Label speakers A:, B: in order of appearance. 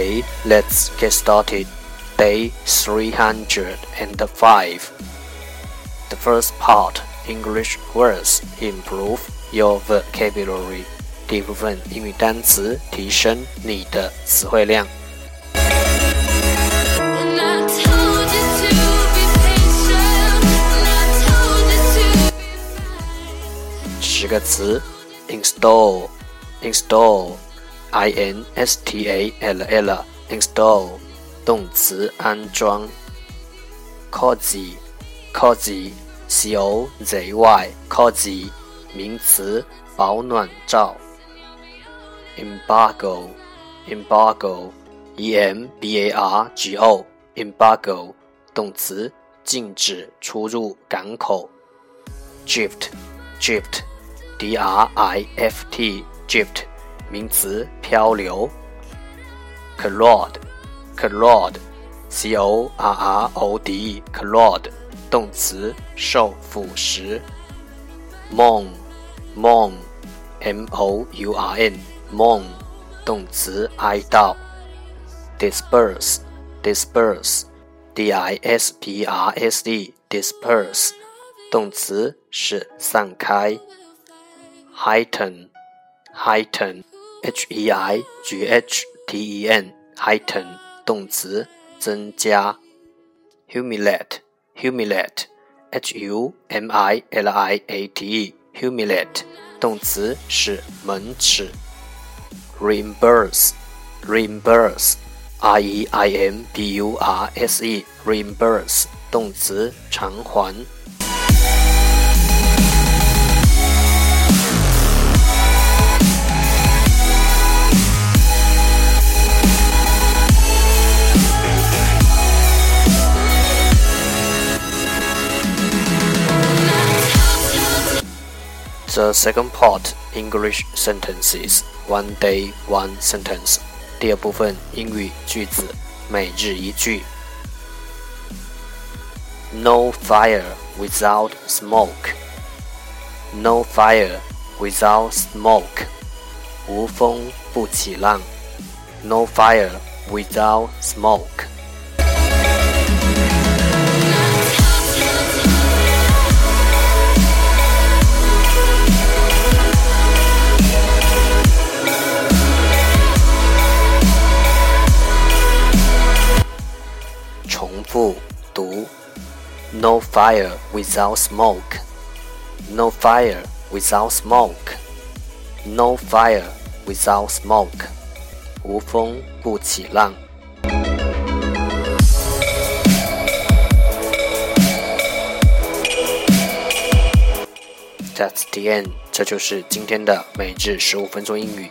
A: Okay, let's get started. Day 305. The first part English words improve your vocabulary. 第一部分英语单词，提升你的词汇量。十个词 Install, install, 动词安装；cozy，cozy，c o z y，cozy，名词保暖罩。embargo, embargo, e m b a r g o, embargo，动词，禁止出入港口。drift, drift, d r i f t, drift，名词，漂流。，corrod，corrod，c o r r o d，corrod，动词，受腐蚀。mourn, mourn, m o u r n。mourn，动词哀悼。disperse，disperse，d i s p r s e，disperse，动词是散开。heighten，heighten Heighten，heighten，动词增加。humiliate，humiliate，h u m i l i a t e，humiliate，动词是门齿。reimburse, reimburse, r e i m b u r s e, reimburse 动词偿还。The second part English sentences one day one sentence 第二部分英语句子每日一句 No fire without smoke No fire without smoke 无风不起浪 No fire without smoke 复读：No fire without smoke. No fire without smoke. No fire without smoke. 无风不起浪。That's the end。这就是今天的每日十五分钟英语。